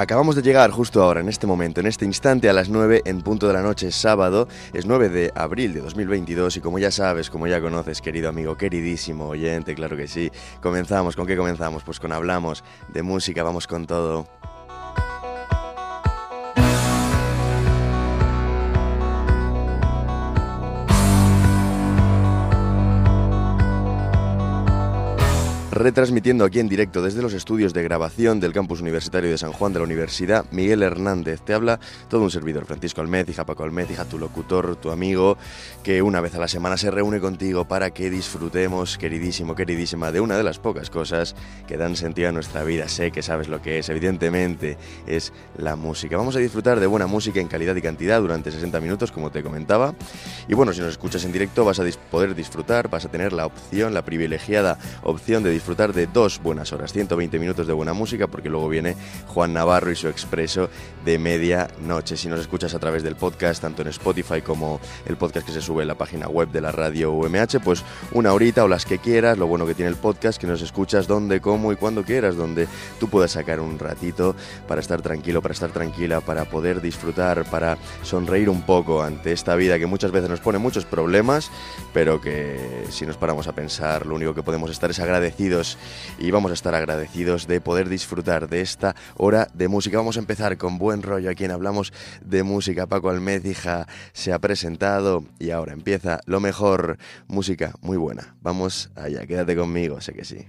Acabamos de llegar justo ahora, en este momento, en este instante, a las 9 en punto de la noche, sábado. Es 9 de abril de 2022 y como ya sabes, como ya conoces, querido amigo, queridísimo oyente, claro que sí, comenzamos. ¿Con qué comenzamos? Pues con hablamos de música, vamos con todo. Retransmitiendo aquí en directo desde los estudios de grabación del campus universitario de San Juan de la Universidad, Miguel Hernández. Te habla todo un servidor, Francisco hija Paco hija tu locutor, tu amigo, que una vez a la semana se reúne contigo para que disfrutemos, queridísimo, queridísima, de una de las pocas cosas que dan sentido a nuestra vida. Sé que sabes lo que es, evidentemente, es la música. Vamos a disfrutar de buena música en calidad y cantidad durante 60 minutos, como te comentaba. Y bueno, si nos escuchas en directo vas a poder disfrutar, vas a tener la opción, la privilegiada opción de disfrutar de dos buenas horas, 120 minutos de buena música, porque luego viene Juan Navarro y su expreso de media noche. Si nos escuchas a través del podcast, tanto en Spotify como el podcast que se sube en la página web de la radio UMH, pues una horita o las que quieras. Lo bueno que tiene el podcast, que nos escuchas donde, cómo y cuando quieras, donde tú puedas sacar un ratito para estar tranquilo, para estar tranquila, para poder disfrutar, para sonreír un poco ante esta vida que muchas veces nos pone muchos problemas, pero que si nos paramos a pensar, lo único que podemos estar es agradecidos y vamos a estar agradecidos de poder disfrutar de esta hora de música. Vamos a empezar con buen rollo aquí en Hablamos de Música. Paco Almécija se ha presentado y ahora empieza lo mejor. Música muy buena. Vamos allá, quédate conmigo, sé que sí.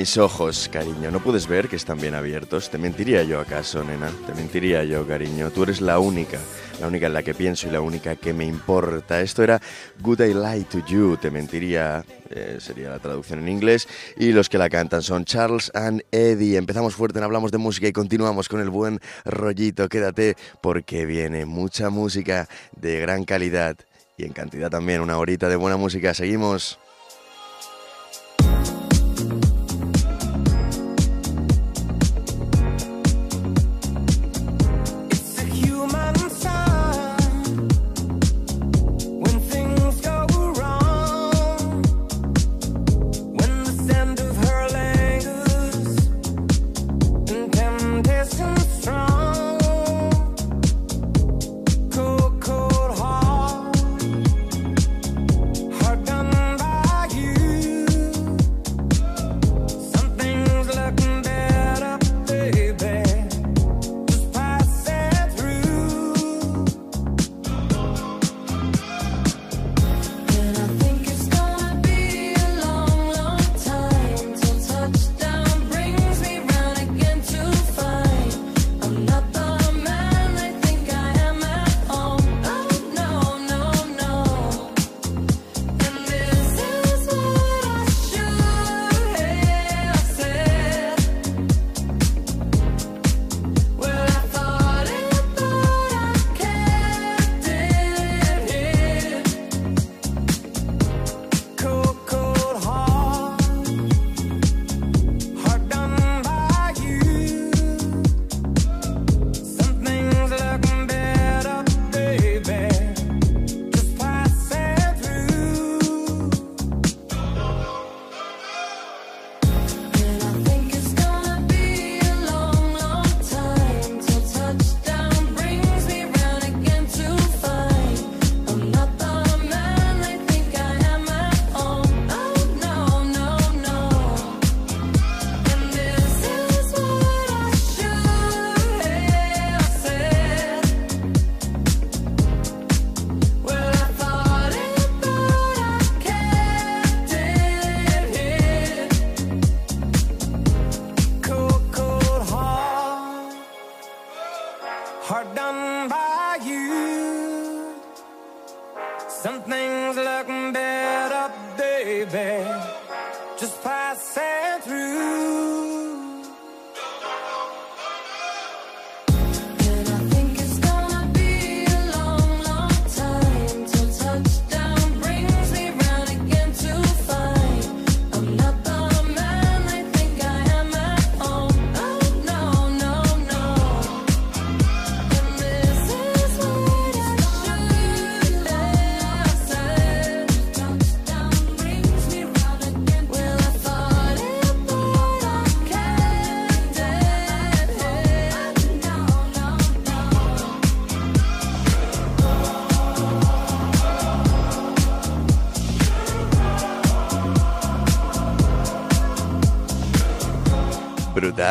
Mis ojos, cariño. ¿No puedes ver que están bien abiertos? ¿Te mentiría yo acaso, nena? Te mentiría yo, cariño. Tú eres la única, la única en la que pienso y la única que me importa. Esto era Good I Lie to You. Te mentiría, eh, sería la traducción en inglés. Y los que la cantan son Charles and Eddie. Empezamos fuerte en Hablamos de Música y continuamos con el buen rollito. Quédate porque viene mucha música de gran calidad y en cantidad también. Una horita de buena música. Seguimos.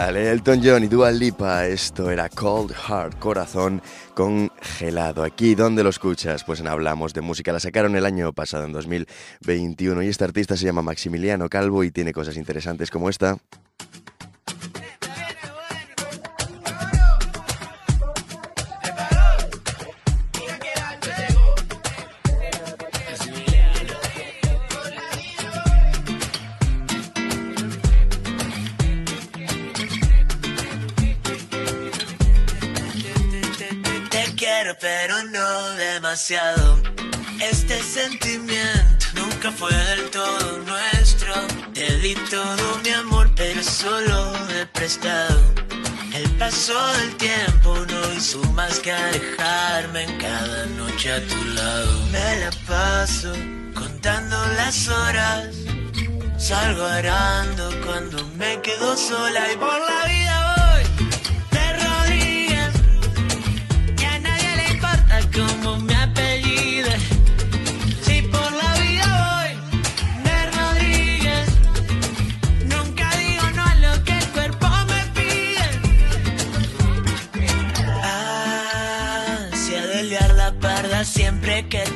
Elton John y Dua Lipa, esto era Cold Heart, corazón congelado. Aquí, ¿dónde lo escuchas? Pues en Hablamos de Música, la sacaron el año pasado, en 2021, y este artista se llama Maximiliano Calvo y tiene cosas interesantes como esta. Este sentimiento nunca fue del todo nuestro. Te di todo mi amor, pero solo he prestado. El paso del tiempo no hizo más que alejarme en cada noche a tu lado. Me la paso contando las horas. Salgo arando cuando me quedo sola y por la vida siempre que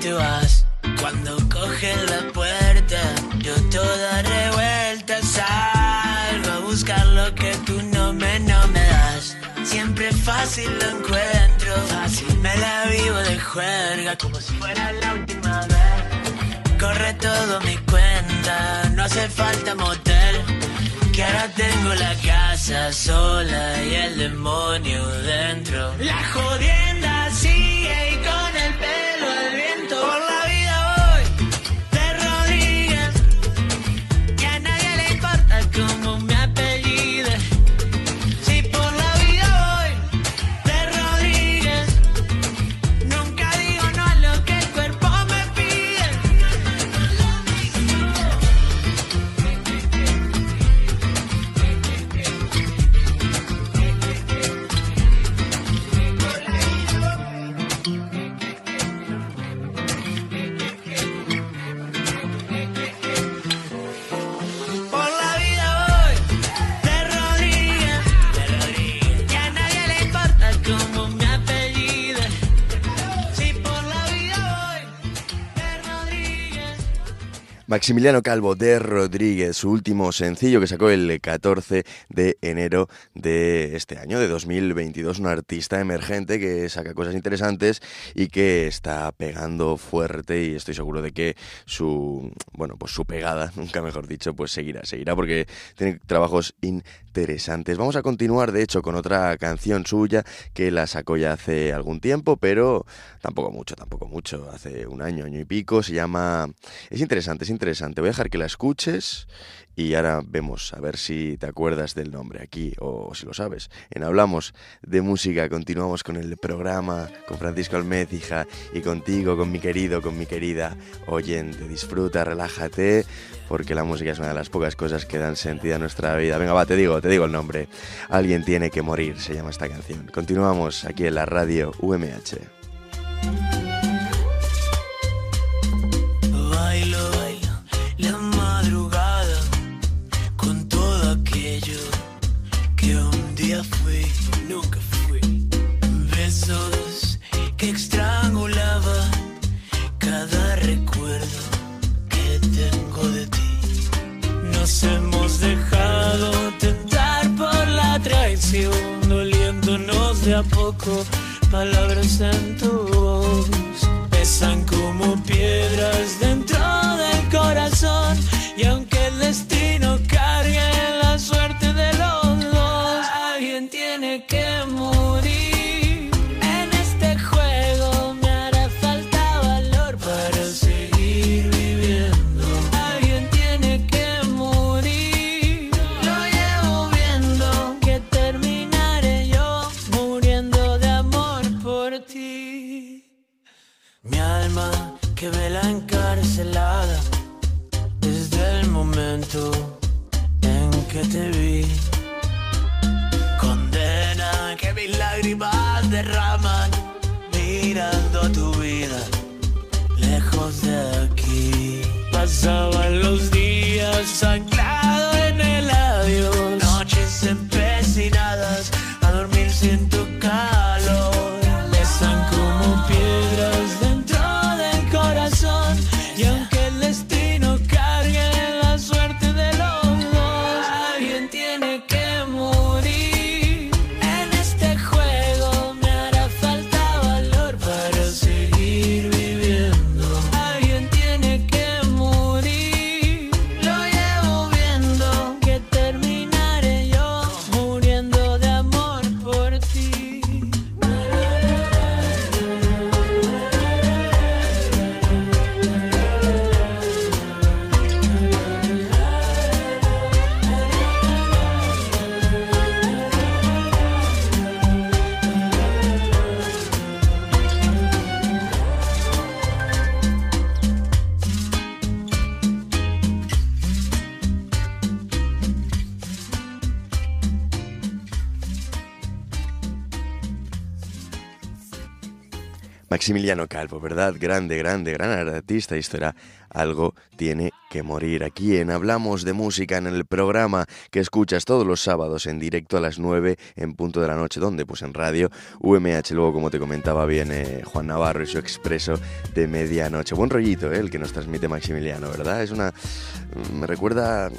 Cuando coges la puerta, yo toda revuelta, sabes buscar lo que tú no me, no me das. Siempre fácil lo encuentro, fácil me la vivo de juerga como si fuera la última vez. Corre todo mi cuenta, no hace falta motel. Que ahora tengo la casa sola y el demonio dentro. La jodienda sigue Maximiliano Calvo de Rodríguez, su último sencillo que sacó el 14 de enero de este año, de 2022, un artista emergente que saca cosas interesantes y que está pegando fuerte y estoy seguro de que su, bueno, pues su pegada, nunca mejor dicho, pues seguirá, seguirá porque tiene trabajos interesantes. Vamos a continuar, de hecho, con otra canción suya que la sacó ya hace algún tiempo, pero tampoco mucho, tampoco mucho, hace un año, año y pico, se llama... Es interesante, es interesante. Voy a dejar que la escuches y ahora vemos a ver si te acuerdas del nombre aquí o si lo sabes. En Hablamos de Música continuamos con el programa con Francisco Almécija y contigo, con mi querido, con mi querida oyente. Disfruta, relájate, porque la música es una de las pocas cosas que dan sentido a nuestra vida. Venga, va, te digo, te digo el nombre. Alguien tiene que morir, se llama esta canción. Continuamos aquí en la radio UMH. Maximiliano Calvo, ¿verdad? Grande, grande, gran artista. Esto era Algo tiene que morir. Aquí en Hablamos de Música, en el programa que escuchas todos los sábados en directo a las 9 en punto de la noche. ¿Dónde? Pues en radio UMH. Luego, como te comentaba bien Juan Navarro y su expreso de medianoche. Buen rollito, ¿eh? el que nos transmite Maximiliano, ¿verdad? Es una... Me recuerda...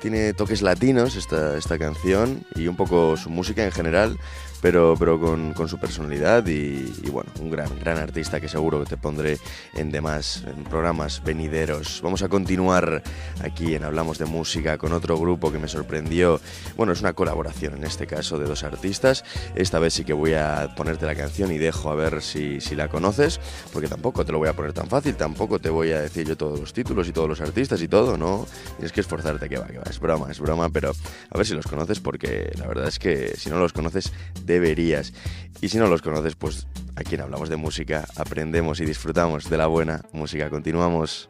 Tiene toques latinos esta, esta canción y un poco su música en general pero, pero con, con su personalidad y, bueno, un gran, gran artista que seguro que te pondré en demás en programas venideros. Vamos a continuar aquí en Hablamos de Música con otro grupo que me sorprendió. Bueno, es una colaboración en este caso de dos artistas. Esta vez sí que voy a ponerte la canción y dejo a ver si, si la conoces, porque tampoco te lo voy a poner tan fácil, tampoco te voy a decir yo todos los títulos y todos los artistas y todo, ¿no? Tienes que esforzarte que va, que va. Es broma, es broma, pero a ver si los conoces porque la verdad es que si no los conoces deberías. Y si no los conoces, pues aquí en Hablamos de Música aprendemos y disfrutamos de la buena música. Continuamos.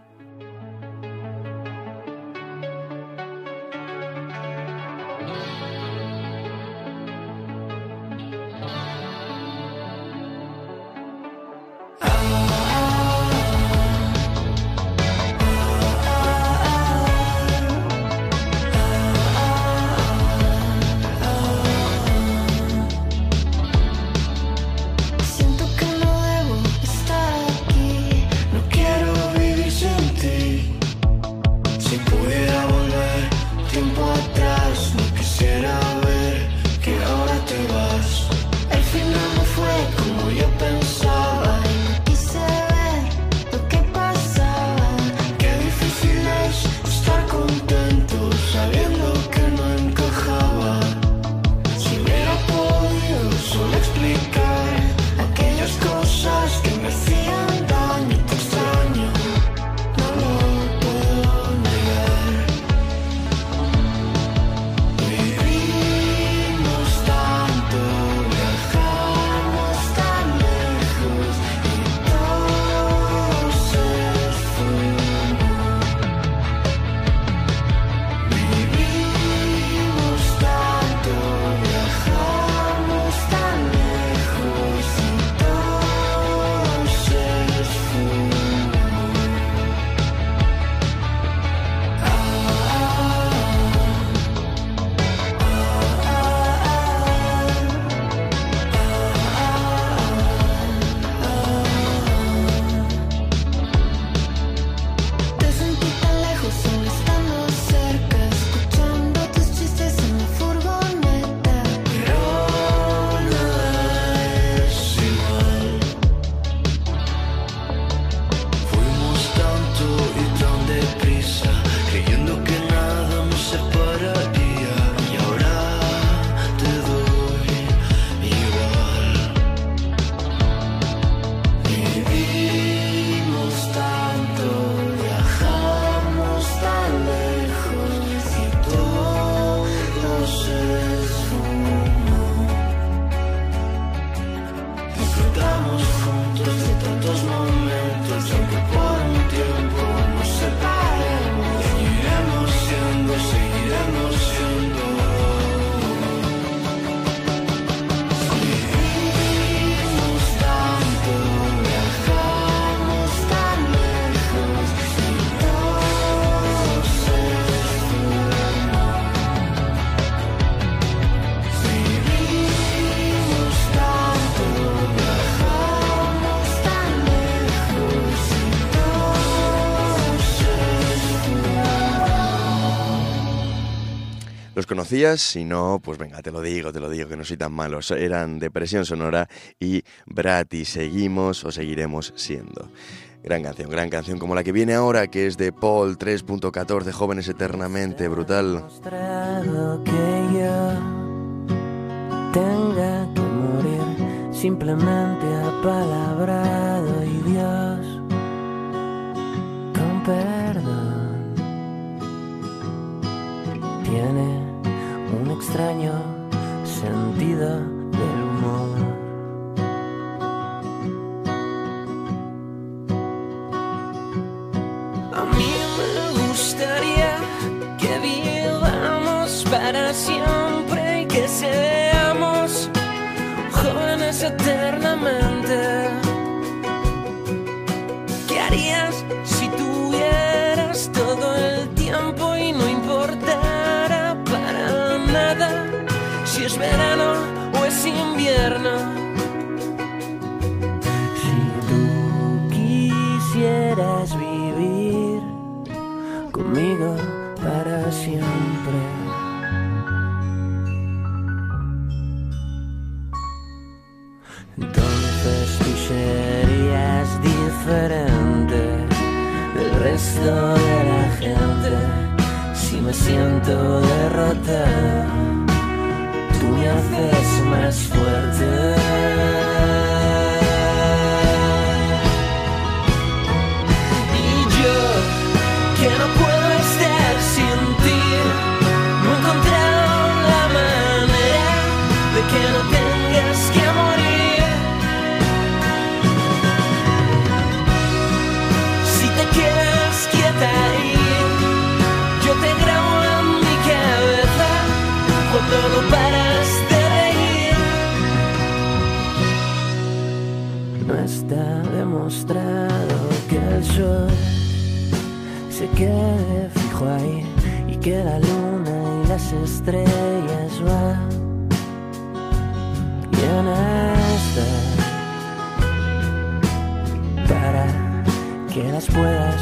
Si no, pues venga, te lo digo, te lo digo, que no soy tan malo. Eran Depresión Sonora y Brati. Seguimos o seguiremos siendo. Gran canción, gran canción como la que viene ahora, que es de Paul 3.14, Jóvenes Eternamente, brutal. con perdón, extraño sentido del humor. A mí me gustaría que vivamos para siempre siento derrotado, tú me haces más fuerte. Estrellas van bien a estar para que las puedas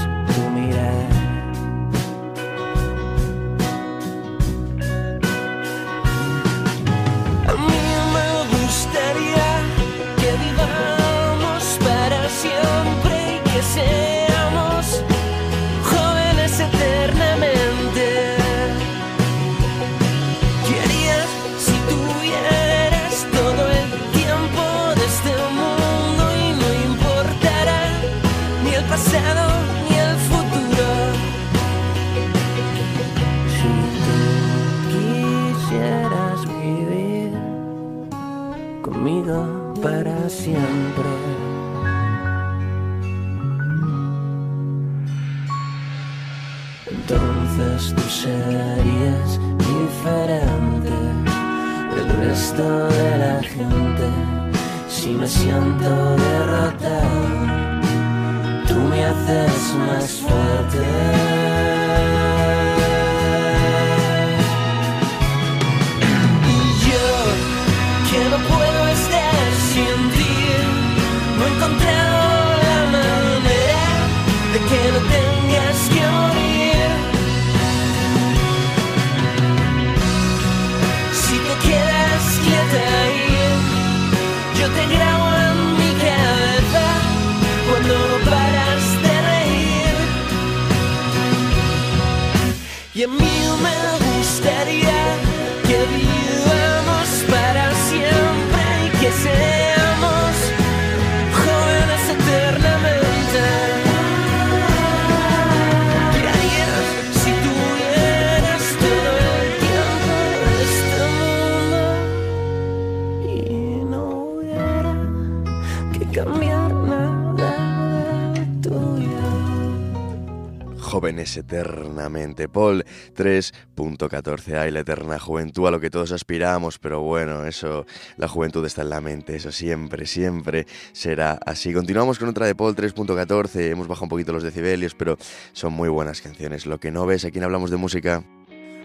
Eternamente. Paul 3.14. Ay, la eterna juventud a lo que todos aspiramos, pero bueno, eso, la juventud está en la mente, eso siempre, siempre será así. Continuamos con otra de Paul 3.14. Hemos bajado un poquito los decibelios, pero son muy buenas canciones. Lo que no ves, aquí hablamos de música.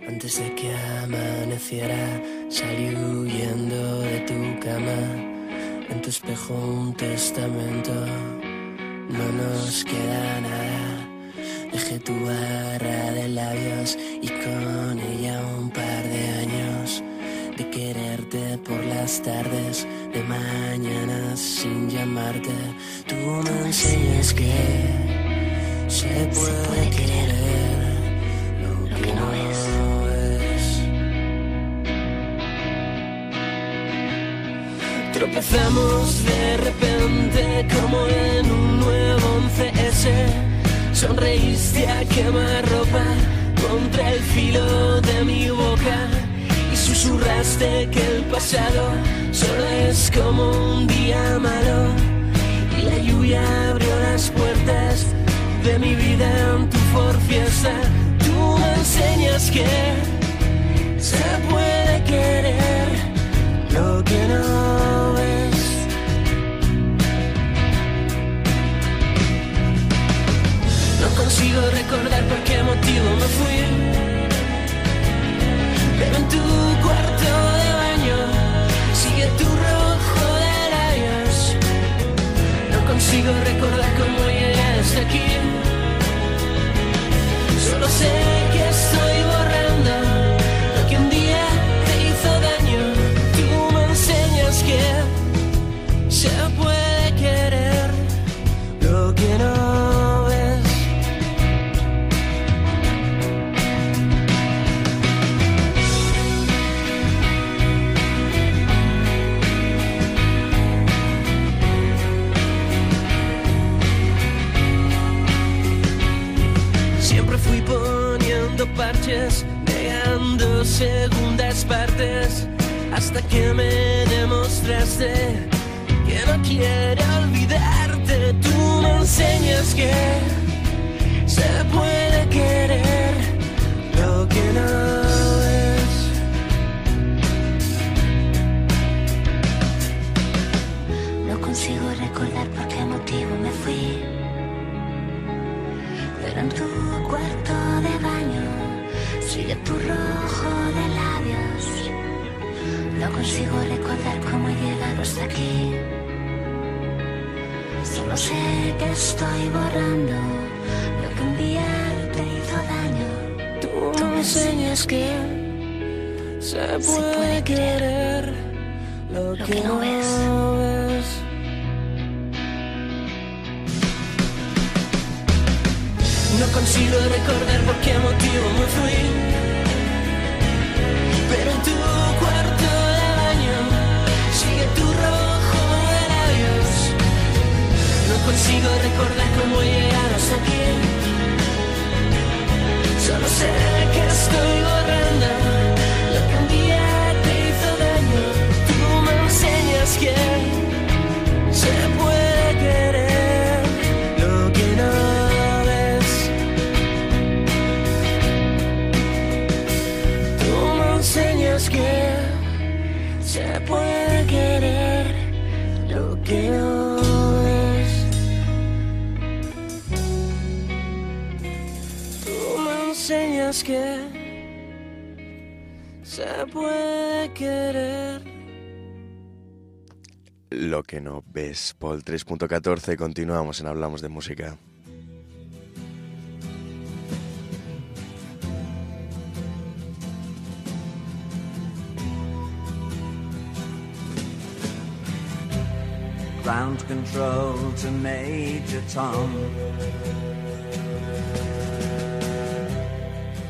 Antes de que amaneciera, salí huyendo de tu cama. En tu espejo un testamento, no nos queda nada. Dejé tu barra de labios y con ella un par de años de quererte por las tardes, de mañanas sin llamarte. Tú me enseñas que se puede querer lo que no es. Tropezamos de repente como en un nuevo 11S. Sonreíste a quemarropa contra el filo de mi boca y susurraste que el pasado solo es como un día malo. Y la lluvia abrió las puertas de mi vida en tu Ford Fiesta. Tú me enseñas que se puede querer lo que no ves. No consigo recordar por qué motivo me fui. Pero en tu cuarto de baño sigue tu rojo de labios. No consigo recordar cómo llegué hasta aquí. Solo sé que que me demostraste que no quiero olvidarte. Tú me enseñas que se puede consigo recordar cómo he llegado hasta aquí. Solo sé que estoy borrando lo que un día te hizo daño. Tú me enseñas que se puede querer lo que no ves. No consigo recordar por qué motivo me fui. Consigo recordar cómo hasta aquí. Solo sé que estoy borrando lo que un día te hizo daño. Tú me enseñas que enseñas que se puede querer. Lo que no ves, Paul 3.14, continuamos en Hablamos de Música. Ground control to Major Tom.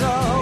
Ground control.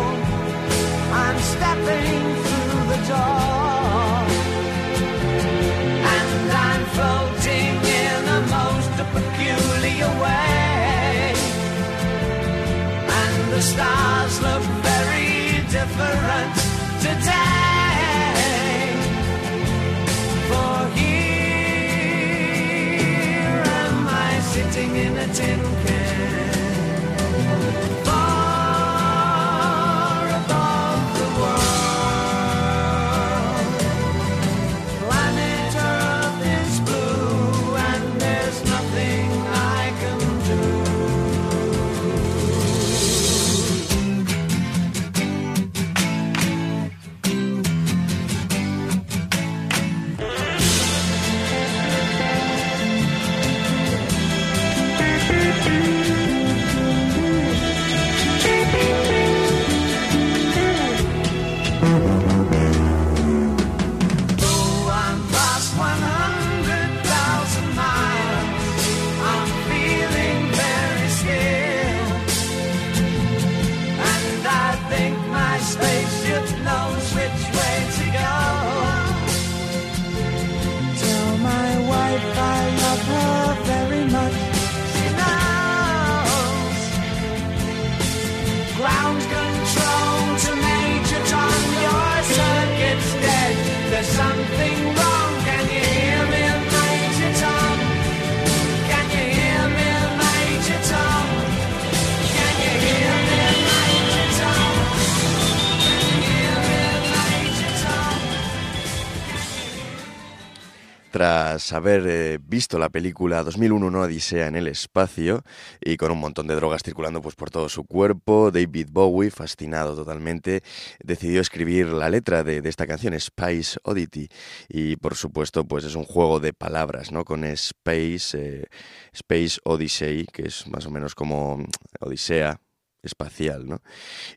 Haber eh, visto la película 2001 Una Odisea en el espacio y con un montón de drogas circulando pues, por todo su cuerpo, David Bowie, fascinado totalmente, decidió escribir la letra de, de esta canción, Space Oddity. Y por supuesto, pues es un juego de palabras, ¿no? Con Space, eh, Space Odyssey, que es más o menos como mm, Odisea, espacial, ¿no?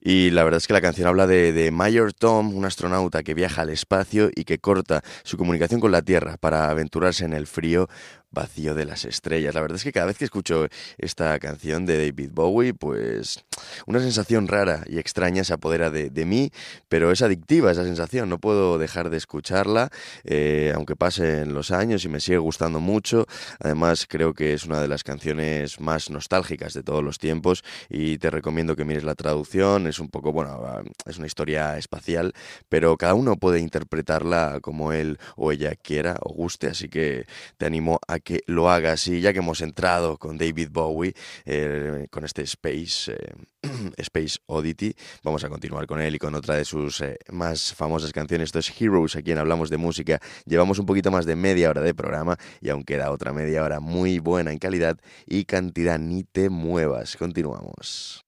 Y la verdad es que la canción habla de, de Mayor Tom, un astronauta que viaja al espacio y que corta su comunicación con la Tierra para aventurarse en el frío vacío de las estrellas. La verdad es que cada vez que escucho esta canción de David Bowie, pues una sensación rara y extraña se apodera de, mí, pero es adictiva esa sensación, no puedo dejar de escucharla, eh, aunque pasen los años y me sigue gustando mucho. Además, creo que es una de las canciones más nostálgicas de todos los tiempos y te recomiendo que mires la traducción. Es un poco, bueno, es una historia espacial, pero cada uno puede interpretarla como él o ella quiera o guste, así que te animo a que lo hagas. Y ya que hemos entrado con David Bowie, eh, con este Space, eh, Space Oddity, vamos a continuar con él y con otra de sus eh, más famosas canciones. Esto es Heroes, a quien hablamos de música. Llevamos un poquito más de media hora de programa y aún queda otra media hora muy buena en calidad y cantidad. Ni te muevas. Continuamos.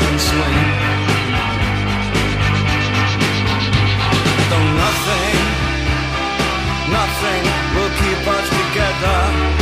Can swim. Though nothing, nothing will keep us together.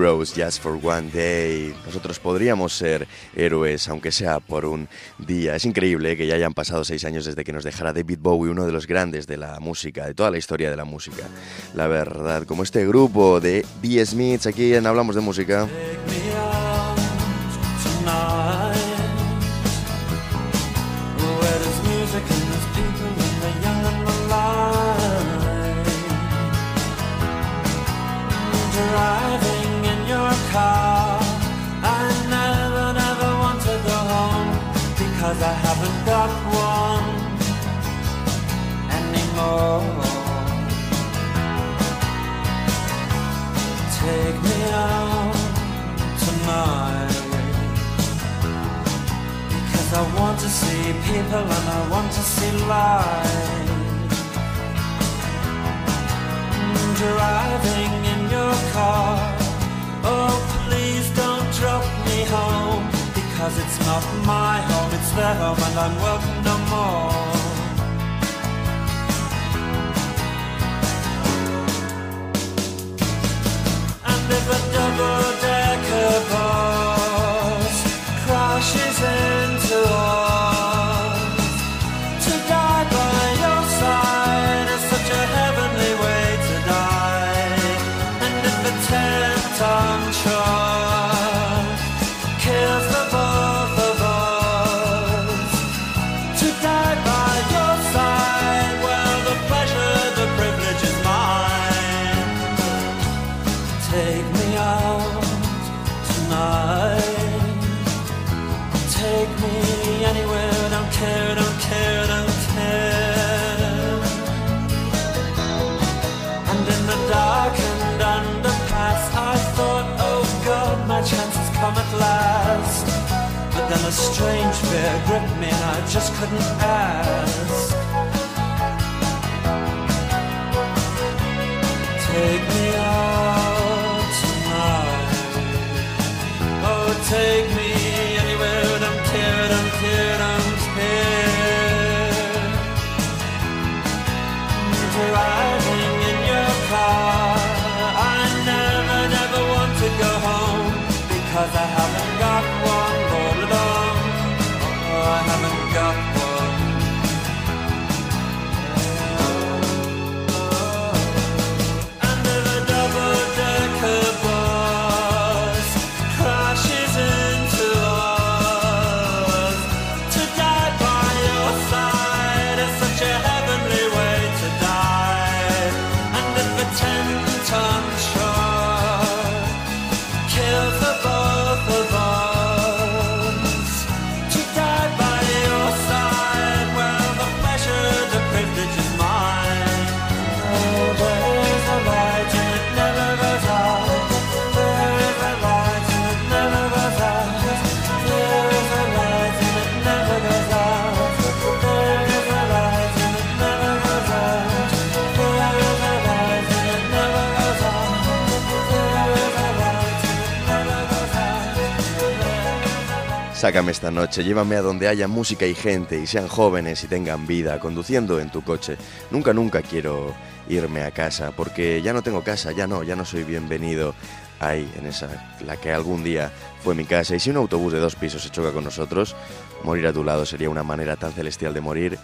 Heroes just for one day. Nosotros podríamos ser héroes, aunque sea por un día. Es increíble que ya hayan pasado seis años desde que nos dejara David Bowie, uno de los grandes de la música, de toda la historia de la música. La verdad, como este grupo de The Smiths, aquí en Hablamos de Música. Car. I never, never want to go home because I haven't got one anymore. Take me out tonight Because I want to see people and I want to see light Mm, Driving in your car Oh please don't drop me home Because it's not my home, it's their home and I'm welcome no more. And if a double-decker just couldn't ask. And Sácame esta noche, llévame a donde haya música y gente y sean jóvenes y tengan vida, conduciendo en tu coche. Nunca, nunca quiero irme a casa, porque ya no tengo casa, ya no, ya no soy bienvenido ahí, en esa, la que algún día fue mi casa. Y si un autobús de dos pisos se choca con nosotros, morir a tu lado sería una manera tan celestial de morir.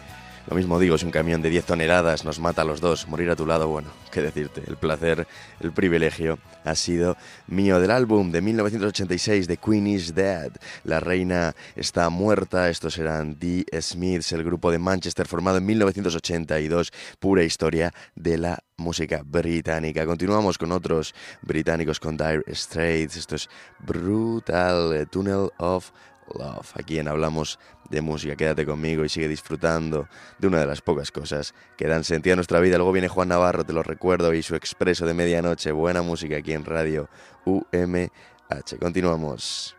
Lo mismo digo, si un camión de 10 toneladas nos mata a los dos, morir a tu lado, bueno, qué decirte, el placer, el privilegio ha sido mío del álbum de 1986 The Queen is Dead. La reina está muerta, estos eran The Smiths, el grupo de Manchester formado en 1982, pura historia de la música británica. Continuamos con otros británicos, con Dire Straits, esto es brutal, Tunnel of Love. Aquí en Hablamos de Música. Quédate conmigo y sigue disfrutando de una de las pocas cosas que dan sentido a nuestra vida. Luego viene Juan Navarro, te lo recuerdo, y su expreso de medianoche. Buena música aquí en Radio UMH. Continuamos.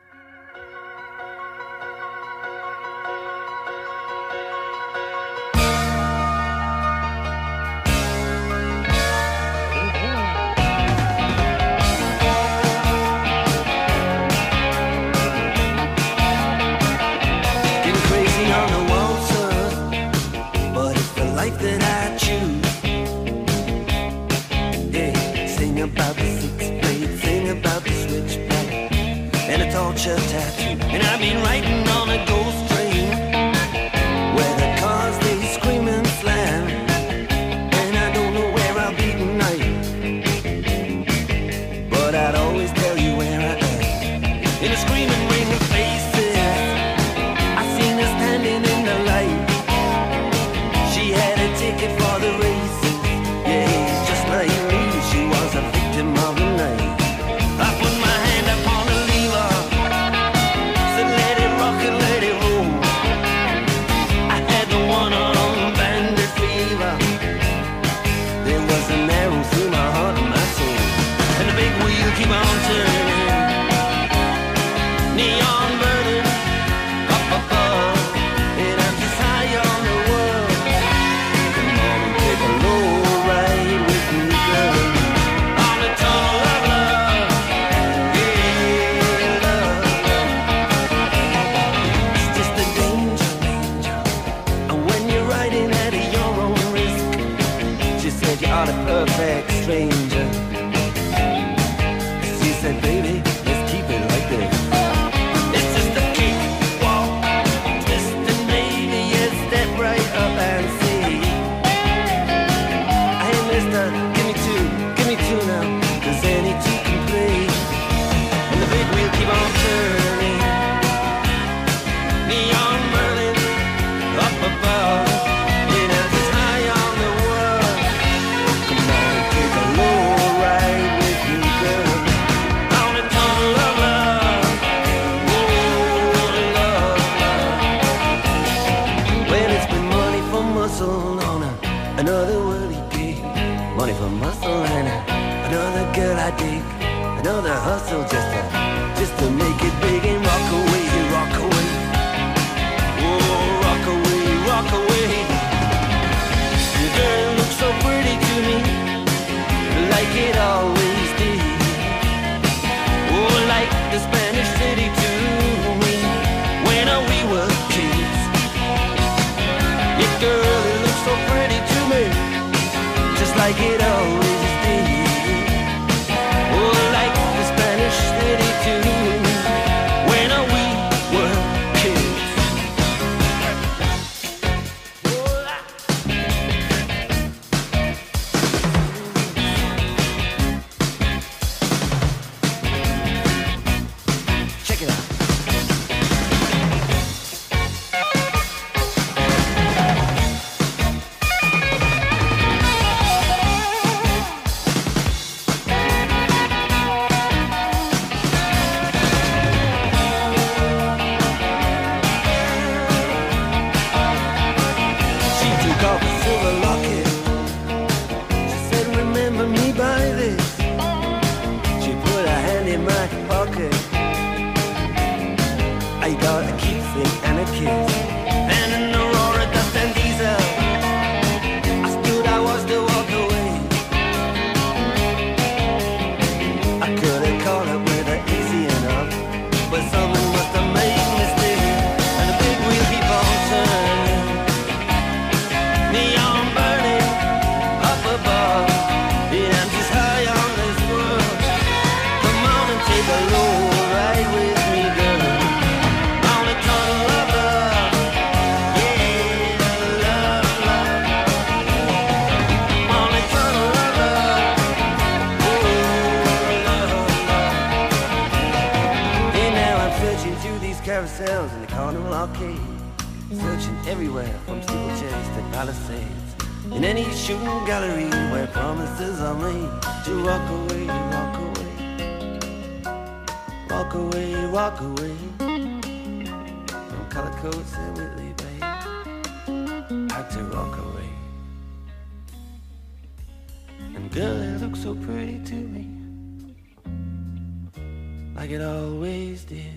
vulture tattoo. And I've been writing on a arcade, searching everywhere from steeplechase to palisades. In any shooting gallery where promises are made to walk away, walk away, walk away, walk away from color coats and Whitley Bay. Had to walk away. And girl, it looked so pretty to me, like it always did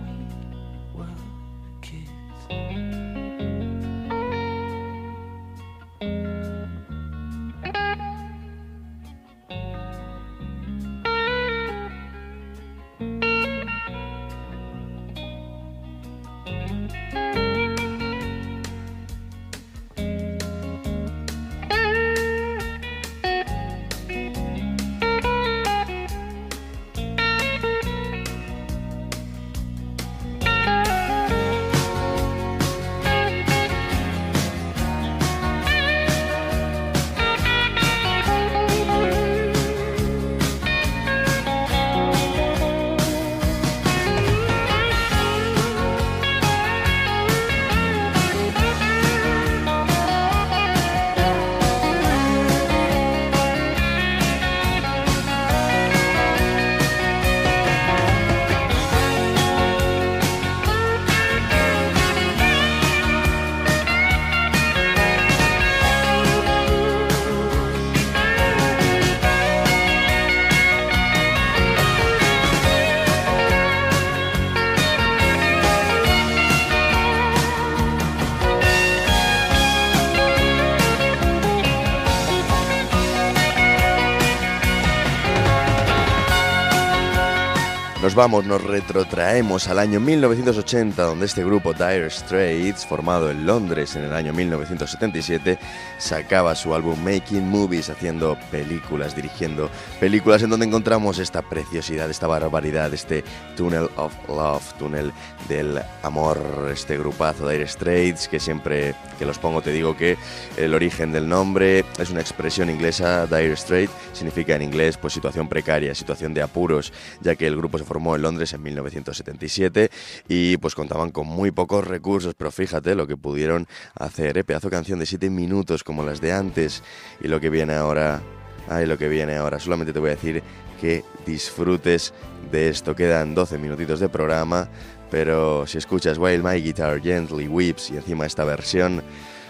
Nos vamos, nos retrotraemos al año 1980, donde este grupo Dire Straits, formado en Londres en el año 1977, sacaba su álbum Making Movies, haciendo películas, dirigiendo películas en donde encontramos esta preciosidad, esta barbaridad, este Tunnel of Love, túnel del amor, este grupazo Dire Straits, que siempre que los pongo te digo que el origen del nombre es una expresión inglesa, Dire Straits, significa en inglés pues situación precaria, situación de apuros, ya que el grupo se formó en Londres en 1977 y pues contaban con muy pocos recursos, pero fíjate lo que pudieron hacer, ¿eh? pedazo canción de 7 minutos como las de antes y lo que viene ahora, ay, lo que viene ahora, solamente te voy a decir que disfrutes de esto, quedan 12 minutitos de programa, pero si escuchas While My Guitar Gently Weeps y encima esta versión,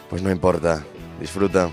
pues no importa, disfruta.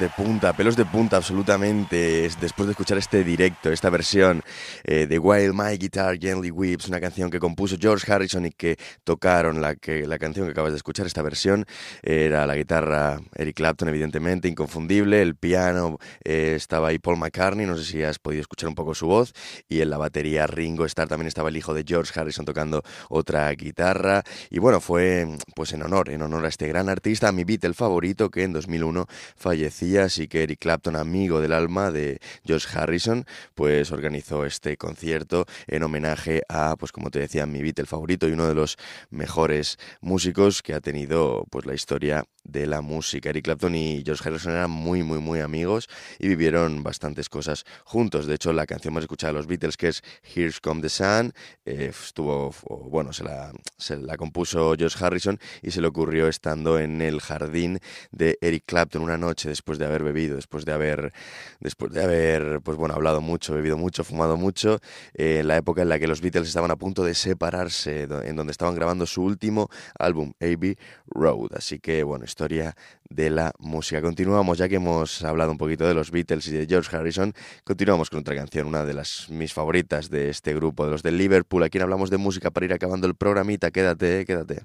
De punta, pelos de punta absolutamente. Es después de escuchar este directo, esta versión eh, de While My Guitar Gently Weeps, una canción que compuso George Harrison y que tocaron la, que, la canción que acabas de escuchar, esta versión, era la guitarra Eric Clapton, evidentemente, inconfundible. El piano eh, estaba ahí Paul McCartney, no sé si has podido escuchar un poco su voz. Y en la batería Ringo Starr también estaba el hijo de George Harrison tocando otra guitarra. Y bueno, fue pues en honor, en honor a este gran artista, a mi Beatle favorito que en 2001 fallecía, así que Eric Clapton, amigo del alma de George Harrison, pues organizó este concierto en homenaje a, pues como te decía, mi Beatle favorito y uno de los mejores músicos que ha tenido pues la historia de la música. Eric Clapton y George Harrison eran muy, muy, muy amigos y vivieron bastantes cosas juntos. De hecho, la canción más escuchada de los Beatles, que es Here's Come the Sun, eh, estuvo, bueno, se la, se la compuso George Harrison y se le ocurrió estando en el jardín de Eric Clapton una noche después de haber bebido, después de haber, después de haber, pues bueno, hablado mucho, bebido mucho, fumado mucho, eh, en la época en la que los Beatles estaban a punto de separarse, en donde estaban grabando su último álbum, A.B. Road. Así que, bueno, de la música. Continuamos, ya que hemos hablado un poquito de los Beatles y de George Harrison, continuamos con otra canción, una de las mis favoritas de este grupo, de los de Liverpool. Aquí hablamos de música para ir acabando el programita. Quédate, quédate.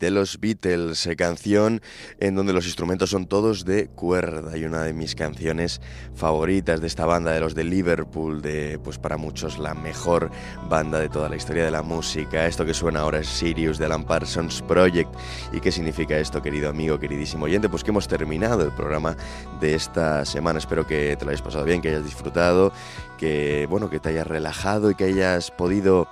de los Beatles, eh, canción en donde los instrumentos son todos de cuerda y una de mis canciones favoritas de esta banda de los de Liverpool, de pues para muchos la mejor banda de toda la historia de la música. Esto que suena ahora es Sirius de Alan Parsons Project. ¿Y qué significa esto, querido amigo, queridísimo oyente? Pues que hemos terminado el programa de esta semana. Espero que te lo hayas pasado bien, que hayas disfrutado, que bueno, que te hayas relajado y que hayas podido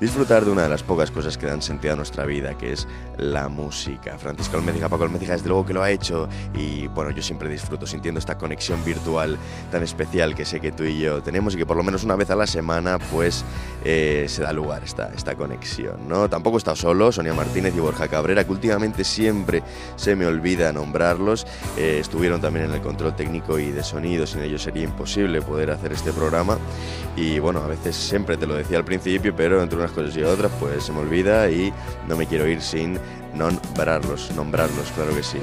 disfrutar de una de las pocas cosas que dan sentido a nuestra vida, que es la música. Francisco Almédiga, Paco Almédiga, desde luego que lo ha hecho y bueno, yo siempre disfruto sintiendo esta conexión virtual tan especial que sé que tú y yo tenemos y que por lo menos una vez a la semana pues eh, se da lugar esta, esta conexión, ¿no? Tampoco he estado solo, Sonia Martínez y Borja Cabrera, que últimamente siempre se me olvida nombrarlos, eh, estuvieron también en el control técnico y de sonido, sin ellos sería imposible poder hacer este programa y bueno, a veces siempre te lo decía al principio, pero entre unas cosas y otras pues se me olvida y no me quiero ir sin nombrarlos, nombrarlos, claro que sí.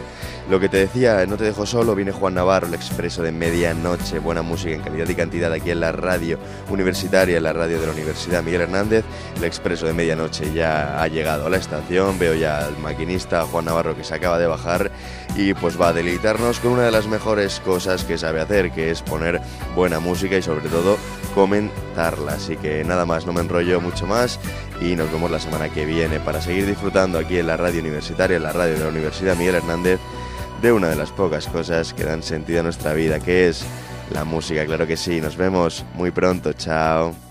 Lo que te decía, no te dejo solo, viene Juan Navarro, el expreso de medianoche, buena música en calidad y cantidad aquí en la radio universitaria, en la radio de la Universidad Miguel Hernández. El expreso de medianoche ya ha llegado a la estación, veo ya al maquinista Juan Navarro que se acaba de bajar y pues va a deleitarnos con una de las mejores cosas que sabe hacer, que es poner buena música y sobre todo comentarla. Así que nada más, no me enrollo mucho más y nos vemos la semana que viene para seguir disfrutando aquí en la radio universitaria, la radio de la Universidad Miguel Hernández, de una de las pocas cosas que dan sentido a nuestra vida, que es la música, claro que sí. Nos vemos muy pronto, chao.